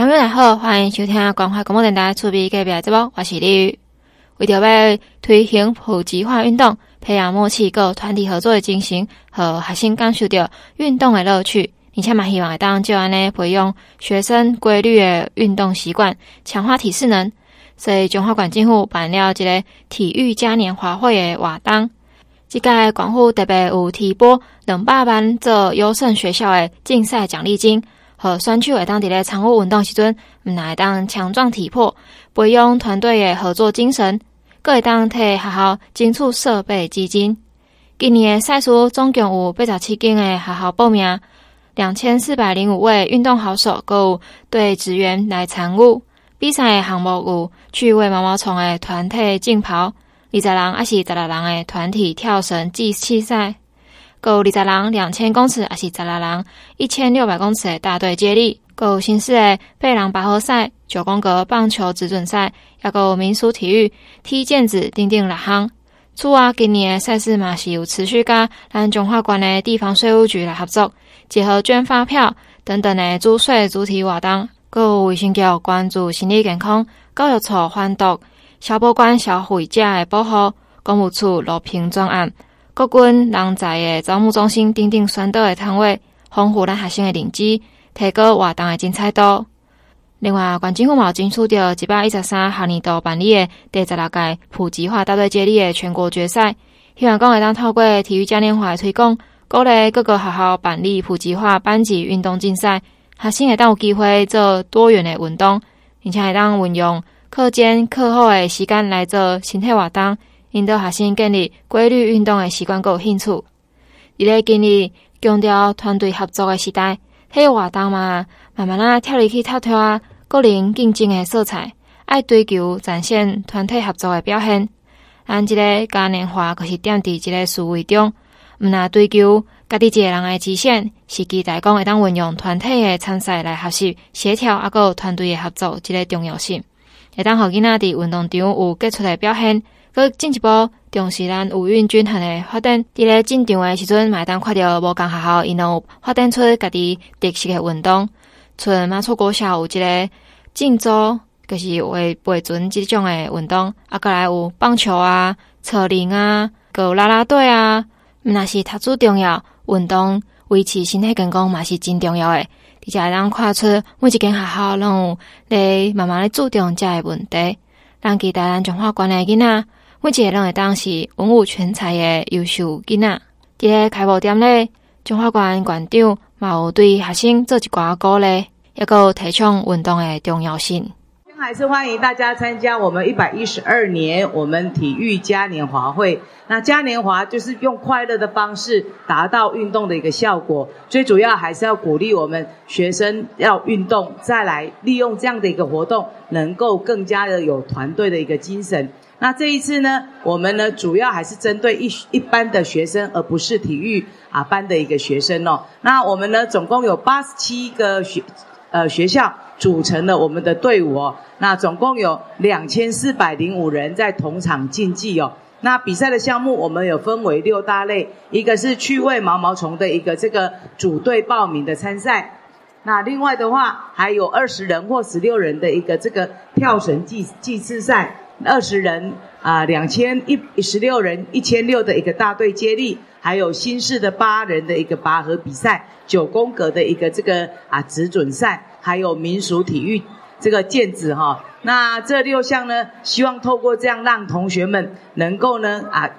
朋友们好，欢迎收听关怀广播电台厝边隔壁节目，我是李宇。为着要推行普及化运动，培养默契、各团体合作的精神，和学生感受到运动的乐趣，而且嘛希望当就安尼培养学生规律的运动习惯，强化体适能。所以中华管政府办了一个体育嘉年华会的活动，这届广府特别有提拨两百万做优胜学校的竞赛奖励金，和选手会当伫咧参与运动时阵，毋但会当强壮体魄，培养团队的合作精神。各会当替学校争取设备基金。今年的赛事总共有八十七间的学校报名，两千四百零五位运动好手，各有队职员来参与。比赛的项目有趣味毛毛虫的团体竞跑，二十人还是十六人的团体跳绳计器赛，各有二十人两千公尺还是十六人一千六百公尺的大队接力，各有新式的背囊拔河赛。九宫格棒球直准赛，还有民俗体育踢毽子、等等六项。此外，今年赛事嘛是有持续甲咱中华关的地方税务局来合作，结合捐发票等等的租税主题活动。各有卫生局关注心理健康，教育处欢读消保官消费者的保护，公务处路平专案，国军人才的招募中心等等宣导的摊位，丰富咱学生的认知，提高活动的精彩度。另外，关政府嘛争取到一百一十三学年度办理的第十六届普及化大队接力的全国决赛，希望讲会当透过体育嘉年华的推广，鼓励各个学校办理普及化班级运动竞赛，学生会当有机会做多元的运动，并且会当运用课间课后的时间来做身体活动，引导学生建立规律运动的习惯，有兴趣。伊咧今日强调团队合作的时代，迄个活动嘛，慢慢啊跳入去跳跳啊。个人竞争的色彩，爱追求展现团体合作的表现。咱这个嘉年华可是点伫这个思维中，毋那追求家己一个人的极限，是期待讲会当运用团体的参赛来学习协调，啊个团队的合作这个重要性。会当互囡仔伫运动场有杰出的表现，搁进一步重视咱五运均衡的发展。伫咧进场的时阵，买单看着无共学校，因有发展出家己特色的运动。像马厝国小有一个竞走，就是为培准即种的运动。啊，过来有棒球啊、车铃啊、还有啦啦队啊。那是读书重要，运动维持身体健康嘛是真重要的。而且让看出每一间学校拢有咧慢慢咧注重遮个问题。让期待咱中华关的囡仔，每一个拢会当是文武全才的优秀囡仔。伫个开幕典礼，中华关馆长嘛有对学生做一寡鼓励。要够提倡运动的重要性。还是欢迎大家参加我们一百一十二年我们体育嘉年华会。那嘉年华就是用快乐的方式达到运动的一个效果。最主要还是要鼓励我们学生要运动，再来利用这样的一个活动，能够更加的有团队的一个精神。那这一次呢，我们呢主要还是针对一一般的学生，而不是体育啊班的一个学生哦。那我们呢总共有八十七个学。呃，学校组成了我们的队伍哦，那总共有两千四百零五人在同场竞技哦。那比赛的项目我们有分为六大类，一个是趣味毛毛虫的一个这个组队报名的参赛，那另外的话还有二十人或十六人的一个这个跳绳计计时赛，二十人啊两千一十六人一千六的一个大队接力。还有新式的八人的一个拔河比赛，九宫格的一个这个啊直准赛，还有民俗体育这个毽子哈。那这六项呢，希望透过这样让同学们能够呢啊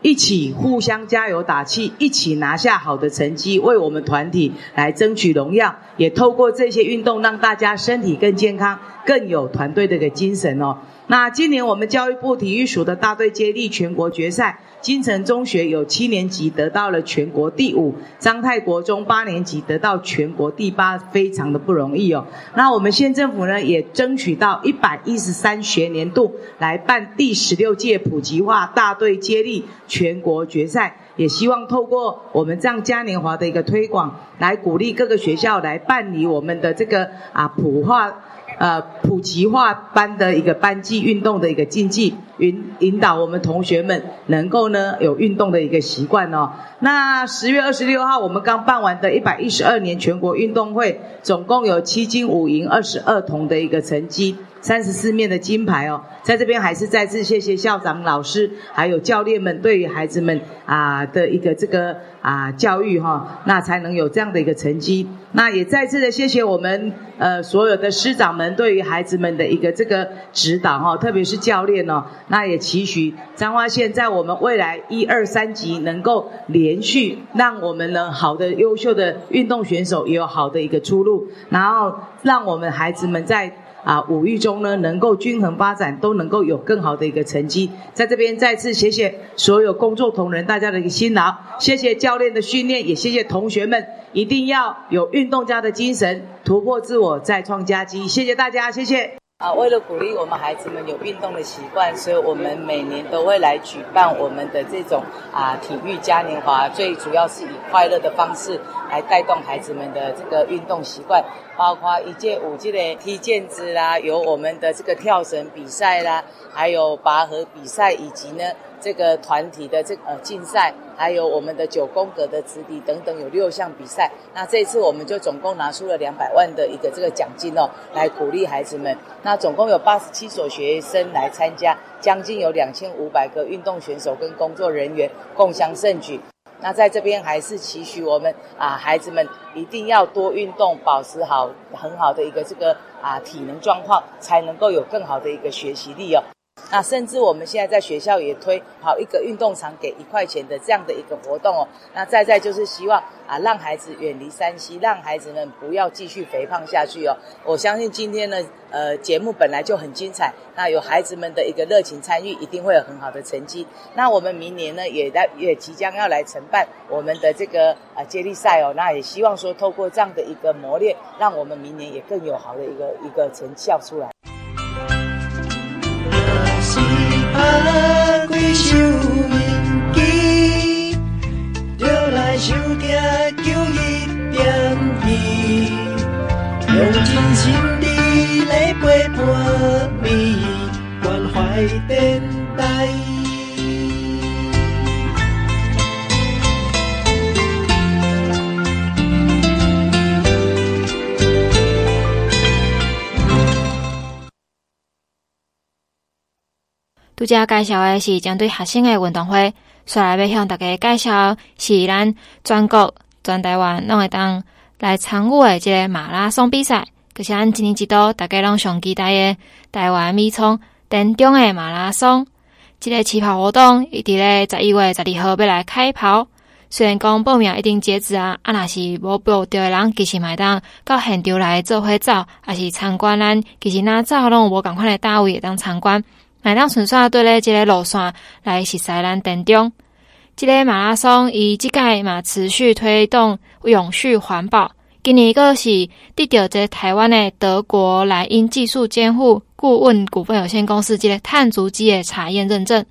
一起互相加油打气，一起拿下好的成绩，为我们团体来争取荣耀。也透过这些运动，让大家身体更健康，更有团队的一个精神哦。那今年我们教育部体育署的大队接力全国决赛。金城中学有七年级得到了全国第五，彰泰国中八年级得到全国第八，非常的不容易哦。那我们县政府呢，也争取到一百一十三学年度来办第十六届普及化大队接力全国决赛，也希望透过我们这样嘉年华的一个推广，来鼓励各个学校来办理我们的这个啊普化。呃普及化班的一个班级运动的一个竞技，引引导我们同学们能够呢有运动的一个习惯哦。那十月二十六号我们刚办完的一百一十二年全国运动会，总共有七金五银二十二铜的一个成绩。三十四面的金牌哦，在这边还是再次谢谢校长、老师还有教练们对于孩子们啊的一个这个啊教育哈，那才能有这样的一个成绩。那也再次的谢谢我们呃所有的师长们对于孩子们的一个这个指导哈，特别是教练哦，那也期许彰化县在我们未来一二三级能够连续让我们呢好的优秀的运动选手也有好的一个出路，然后让我们孩子们在。啊，五育中呢，能够均衡发展，都能够有更好的一个成绩。在这边再次谢谢所有工作同仁大家的一个辛劳，谢谢教练的训练，也谢谢同学们，一定要有运动家的精神，突破自我，再创佳绩。谢谢大家，谢谢。啊，为了鼓励我们孩子们有运动的习惯，所以我们每年都会来举办我们的这种啊体育嘉年华，最主要是以快乐的方式来带动孩子们的这个运动习惯，包括一届五届的踢毽子啦，有我们的这个跳绳比赛啦，还有拔河比赛，以及呢。这个团体的这呃竞赛，还有我们的九宫格的直笛等等，有六项比赛。那这次我们就总共拿出了两百万的一个这个奖金哦，来鼓励孩子们。那总共有八十七所学生来参加，将近有两千五百个运动选手跟工作人员共襄盛举。那在这边还是期许我们啊，孩子们一定要多运动，保持好很好的一个这个啊体能状况，才能够有更好的一个学习力哦。那甚至我们现在在学校也推好一个运动场给一块钱的这样的一个活动哦。那再再就是希望啊，让孩子远离三西让孩子们不要继续肥胖下去哦。我相信今天呢，呃，节目本来就很精彩，那有孩子们的一个热情参与，一定会有很好的成绩。那我们明年呢，也在也即将要来承办我们的这个啊接力赛哦。那也希望说透过这样的一个磨练，让我们明年也更有好的一个一个成效出来。心力来陪伴你，关怀电台。拄则介绍的是针对学生的运动会，接下来要向大家介绍是咱全国全台湾拢会当来参与的这个马拉松比赛，就是咱一年一度大家拢上期待的台湾米仓田中的马拉松。这个起跑活动一直咧十一月十二号要来开跑，虽然讲报名一定截止啊，啊若是无报到的人，其实买当到现场来做会照，还是参观咱其实哪照拢无共款的单位会当参观。来当纯粹对咧，这个路线来实悉咱田中，这个马拉松以这届嘛持续推动永续环保。今年个是得到这台湾的德国莱茵技术监护顾问股份有限公司这个碳足迹的查验认证。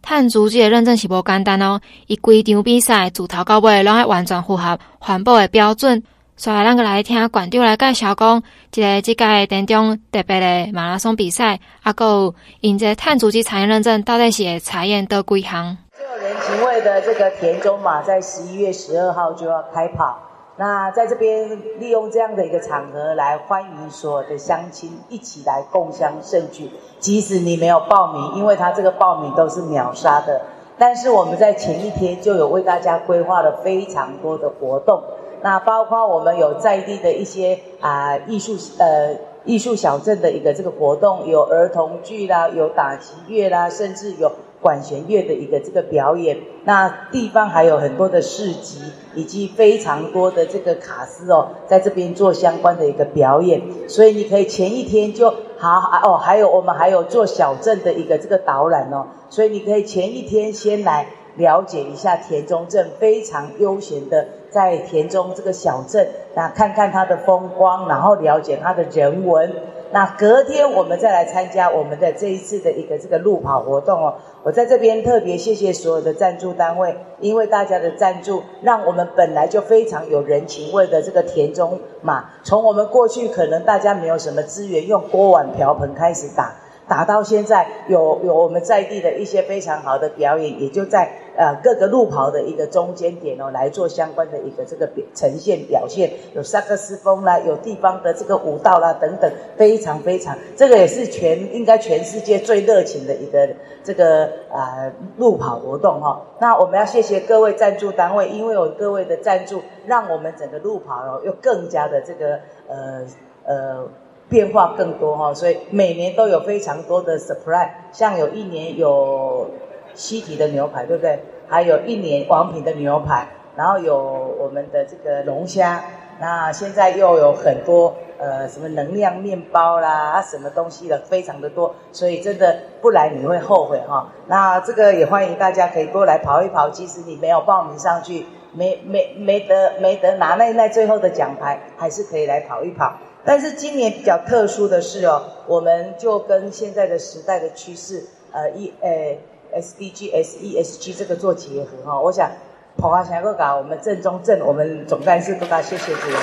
碳足迹的认证是无简单哦，伊规场比赛自头到尾拢要完全符合环保的标准。所以，咱个来听馆长来介绍讲，这个这届当中特别的马拉松比赛，啊，够因这碳足迹查验认证到底是会查验到几项？最有人情味的这个田中马，在十一月十二号就要开跑。那在这边利用这样的一个场合来欢迎所有的乡亲一起来共襄盛举。即使你没有报名，因为他这个报名都是秒杀的，但是我们在前一天就有为大家规划了非常多的活动。那包括我们有在地的一些啊艺术呃艺术小镇的一个这个活动，有儿童剧啦，有打击乐啦，甚至有管弦乐的一个这个表演。那地方还有很多的市集，以及非常多的这个卡司哦，在这边做相关的一个表演。所以你可以前一天就好哦，还有我们还有做小镇的一个这个导览哦，所以你可以前一天先来。了解一下田中镇非常悠闲的在田中这个小镇，那看看它的风光，然后了解它的人文。那隔天我们再来参加我们的这一次的一个这个路跑活动哦。我在这边特别谢谢所有的赞助单位，因为大家的赞助，让我们本来就非常有人情味的这个田中马，从我们过去可能大家没有什么资源，用锅碗瓢盆开始打。打到现在有有我们在地的一些非常好的表演，也就在呃各个路跑的一个中间点哦来做相关的一个这个表呈现表现，有萨克斯风啦，有地方的这个舞蹈啦等等，非常非常，这个也是全应该全世界最热情的一个这个啊、路跑活动哈、哦。那我们要谢谢各位赞助单位，因为有各位的赞助，让我们整个路跑哦又更加的这个呃呃。变化更多哈，所以每年都有非常多的 surprise，像有一年有西提的牛排，对不对？还有一年王品的牛排，然后有我们的这个龙虾，那现在又有很多呃什么能量面包啦，什么东西的非常的多，所以真的不来你会后悔哈。那这个也欢迎大家可以过来跑一跑，即使你没有报名上去，没没没得没得拿那那最后的奖牌，还是可以来跑一跑。但是今年比较特殊的是哦，我们就跟现在的时代的趋势，呃，一呃 SDG、SESG 这个做结合哈、我想跑花想要搞我们正中正，我们总干事都该谢谢这个。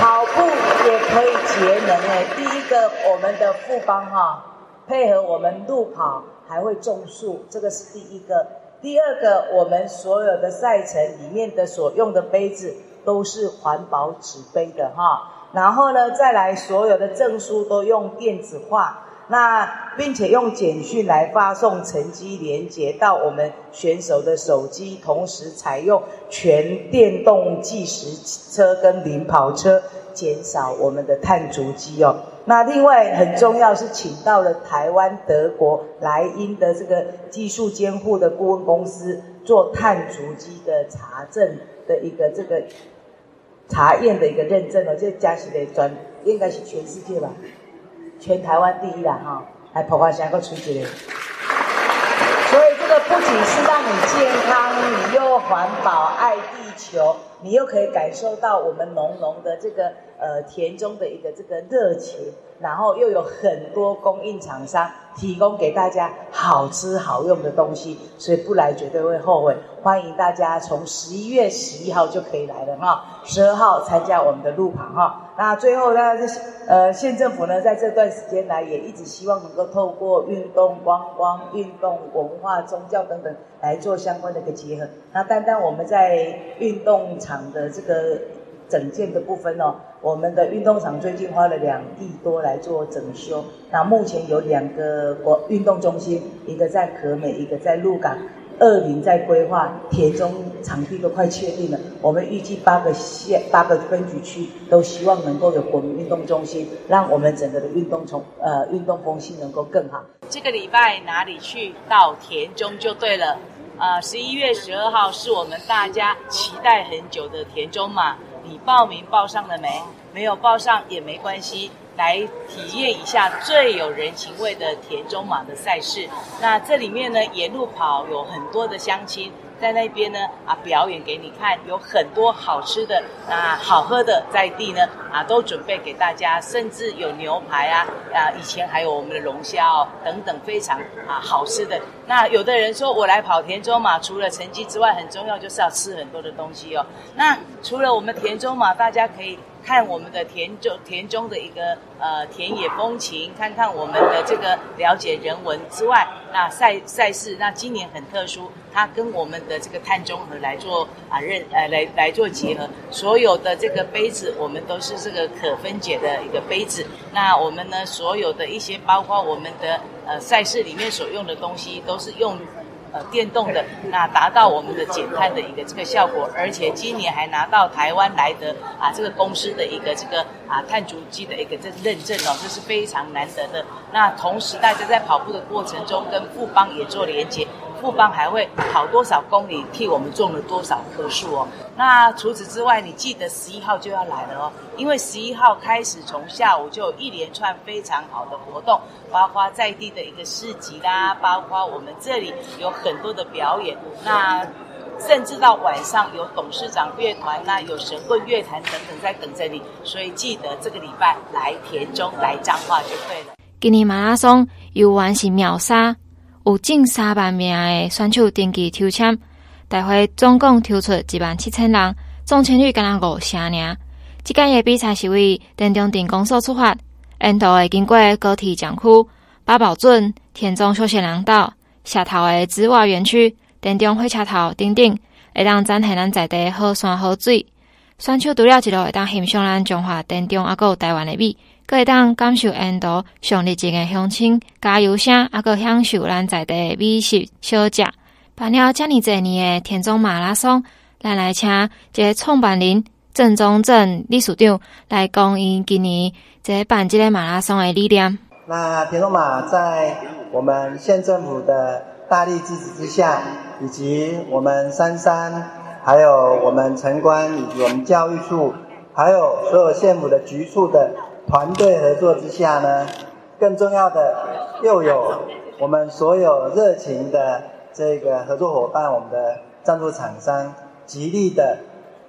跑步也可以节能哎，第一个我们的富邦哈，配合我们路跑还会种树，这个是第一个。第二个，我们所有的赛程里面的所用的杯子都是环保纸杯的哈。然后呢，再来所有的证书都用电子化，那并且用简讯来发送成绩连接到我们选手的手机，同时采用全电动计时车跟领跑车，减少我们的碳足迹哦。那另外很重要是请到了台湾、德国、莱茵的这个技术监护的顾问公司做碳足迹的查证的一个这个。查验的一个认证哦，这加起来专应该是全世界吧，全台湾第一啦哈，还跑花香个出去嘞。所以这个不仅是让你健康，你又环保、爱地球，你又可以感受到我们浓浓的这个呃田中的一个这个热情。然后又有很多供应厂商提供给大家好吃好用的东西，所以不来绝对会后悔。欢迎大家从十一月十一号就可以来了哈，十二号参加我们的路跑哈。那最后呢，呃，县政府呢在这段时间来也一直希望能够透过运动观光、运动文化、宗教等等来做相关的一个结合。那单单我们在运动场的这个。整建的部分哦，我们的运动场最近花了两亿多来做整修。那目前有两个国运动中心，一个在可美，一个在鹿港，二零在规划，田中场地都快确定了。我们预计八个县、八个分局区都希望能够有国民运动中心，让我们整个的运动从呃运动风气能够更好。这个礼拜哪里去？到田中就对了。啊，十一月十二号是我们大家期待很久的田中马。你报名报上了没？没有报上也没关系，来体验一下最有人情味的田中马的赛事。那这里面呢，沿路跑有很多的乡亲。在那边呢啊，表演给你看，有很多好吃的啊，好喝的在地呢啊，都准备给大家，甚至有牛排啊啊，以前还有我们的龙虾哦等等，非常啊好吃的。那有的人说我来跑田中马，除了成绩之外，很重要就是要吃很多的东西哦。那除了我们田中马，大家可以。看我们的田中田中的一个呃田野风情，看看我们的这个了解人文之外，那赛赛事那今年很特殊，它跟我们的这个碳中和来做啊认呃来来做结合，所有的这个杯子我们都是这个可分解的一个杯子，那我们呢所有的一些包括我们的呃赛事里面所用的东西都是用。呃，电动的那达到我们的减碳的一个这个效果，而且今年还拿到台湾莱德啊这个公司的一个这个啊碳足迹的一个这认证哦，这是非常难得的。那同时大家在跑步的过程中跟富邦也做连接。富邦还会跑多少公里，替我们种了多少棵树哦。那除此之外，你记得十一号就要来了哦，因为十一号开始从下午就有一连串非常好的活动，包括在地的一个市集啦，包括我们这里有很多的表演。那甚至到晚上有董事长乐团呐，有神棍乐团等等在等着你。所以记得这个礼拜来田中来彰化就对了。今年马拉松游玩是秒杀，有近三万名的选手登记抽签，大会总共抽出一万七千人，总签率刚刚五成尔。这届的比赛是为田中镇公所出发，沿途会经过高铁站区、八宝镇、田中休闲廊道、下头的紫瓦园区、田中火车头等等，会当展现咱在地好山好水。选手除了一路会当欣赏咱中华田中，还有台湾的美，会当感受沿途上热情的乡亲加油声，还阁享受咱在地的美食小食。办了这么多年的田中马拉松，咱来请这个创办人。郑中正理事长来讲，因今年在办这个马拉松的理念。那田中马在我们县政府的大力支持之下，以及我们三山，还有我们城关以及我们教育处，还有所有县府的局处的团队合作之下呢，更重要的又有我们所有热情的这个合作伙伴，我们的赞助厂商极力的。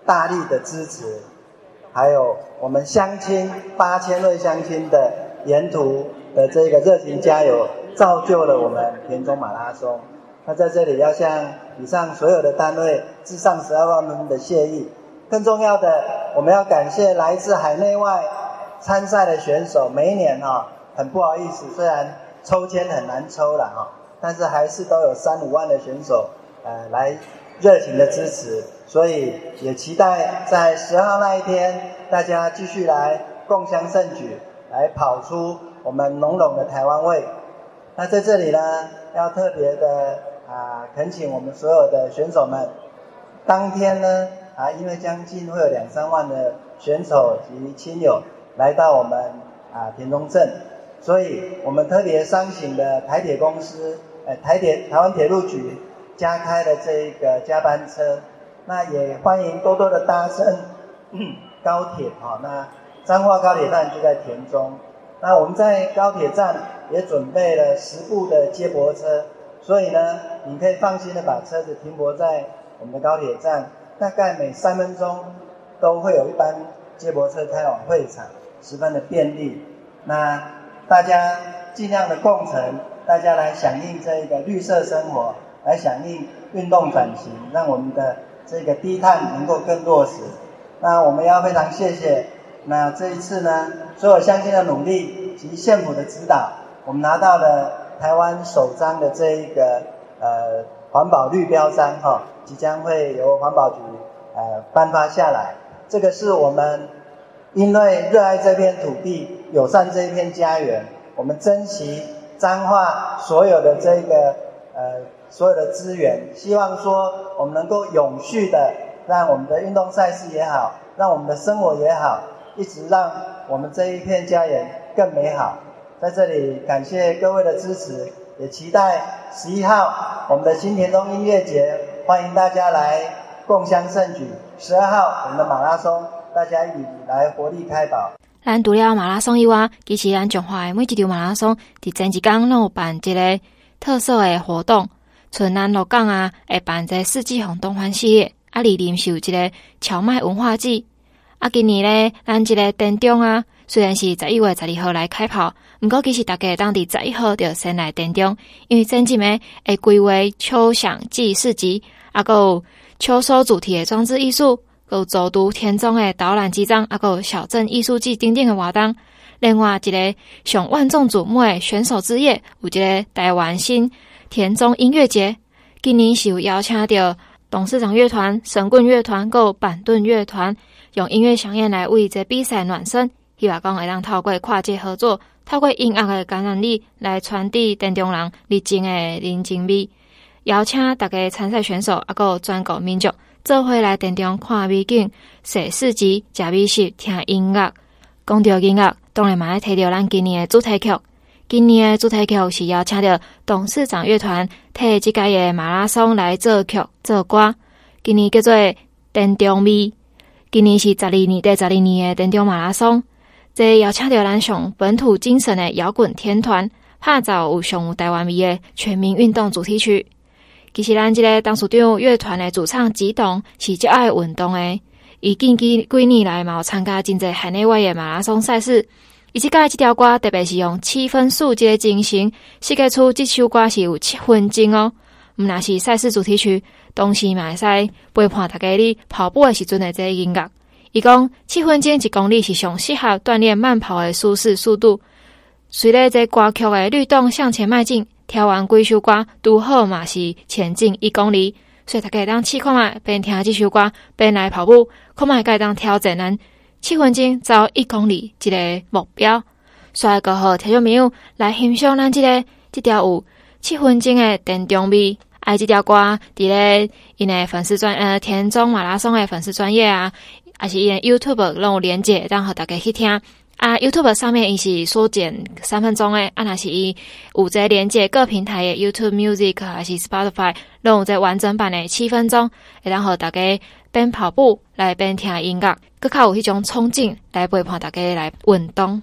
大力的支持，还有我们乡亲八千位乡亲的沿途的这个热情加油，造就了我们田中马拉松。那在这里要向以上所有的单位致上十二万分的谢意。更重要的，我们要感谢来自海内外参赛的选手。每一年哈、哦，很不好意思，虽然抽签很难抽了哈，但是还是都有三五万的选手呃来热情的支持。所以也期待在十号那一天，大家继续来共襄盛举，来跑出我们浓浓的台湾味。那在这里呢，要特别的啊，恳请我们所有的选手们，当天呢啊，因为将近会有两三万的选手及亲友来到我们啊田中镇，所以我们特别商请的台铁公司，呃，台铁台湾铁路局加开的这一个加班车。那也欢迎多多的搭乘高铁哈。那彰化高铁站就在田中。那我们在高铁站也准备了十部的接驳车，所以呢，你可以放心的把车子停泊在我们的高铁站，大概每三分钟都会有一班接驳车开往会场，十分的便利。那大家尽量的共存，大家来响应这一个绿色生活，来响应运动转型，让我们的。这个低碳能够更落实，那我们要非常谢谢。那这一次呢，所有乡亲的努力及县府的指导，我们拿到了台湾首张的这一个呃环保绿标章哈，即将会由环保局呃颁发下来。这个是我们因为热爱这片土地，友善这一片家园，我们珍惜彰化所有的这个呃。所有的资源，希望说我们能够永续的让我们的运动赛事也好，让我们的生活也好，一直让我们这一片家园更美好。在这里感谢各位的支持，也期待十一号我们的新田中音乐节，欢迎大家来共襄盛举。十二号我们的马拉松，大家一起来活力开跑。咱除了马拉松以外，其实咱中华的每一条马拉松，伫前一天拢有办一个特色的活动。春南鹿港啊，会办一个四季红东欢系列，啊，里林是有一个荞麦文化季。啊，今年咧，咱这个田中啊，虽然是十一月十二号来开跑，毋过其实大家当地十一号就先来田中，因为前阵诶会规划秋响祭市集，啊，搁有秋收主题诶装置艺术，有走读田中诶导览集章，啊，有小镇艺术季等等诶活动。另外一个上万众瞩目诶选手之夜，有一个台湾新。田中音乐节今年是有邀请到董事长乐团、神棍乐团、够板凳乐团，用音乐饗宴来为这比赛暖身。希望讲会让透过跨界合作，透过音乐的感染力来传递田中人热情的人情味。邀请大家参赛选手，啊，有全国民众做伙来田中看美景、写诗集、食美食、听音乐。讲到音乐，当然嘛要提到咱今年的主题曲。今年的主题曲是邀请到董事长乐团替即届的马拉松来作曲作歌。今年叫做《田中味》，今年是十二年第十二年的田中马拉松。这邀请到咱上本土精神的摇滚天团，打造有上台湾味的全民运动主题曲。其实咱这个董事长乐团的主唱吉董是较爱运动的，伊近几几年来嘛有参加真济海内外的马拉松赛事。伊即个这条歌特别是用七分速节进行，设计出这首歌是有七分钟哦。毋那是赛事主题曲，同时嘛会使陪伴大家哩跑步的时阵的这个音乐。伊讲七分钟一公里是上适合锻炼慢跑的舒适速度。随着这歌曲的律动向前迈进，听完几首歌，拄好嘛是前进一公里。所以大家当试看觅，边听即首歌边来跑步，看觅该当挑战咱七分钟走一公里这个目标。所以，过后听众朋友来欣赏咱这个这条有七分钟的电中味。爱这条歌，伫咧因诶粉丝专呃田中马拉松的粉丝专业啊，还是因 YouTube 拢有连结，让互大家去听啊。YouTube 上面伊是缩减三分钟诶，啊，若是伊有在连接各平台的 YouTube Music 还是 Spotify，拢有在完整版的七分钟，会让互大家边跑步来边听音乐，更较有迄种冲劲来陪伴大家来运动。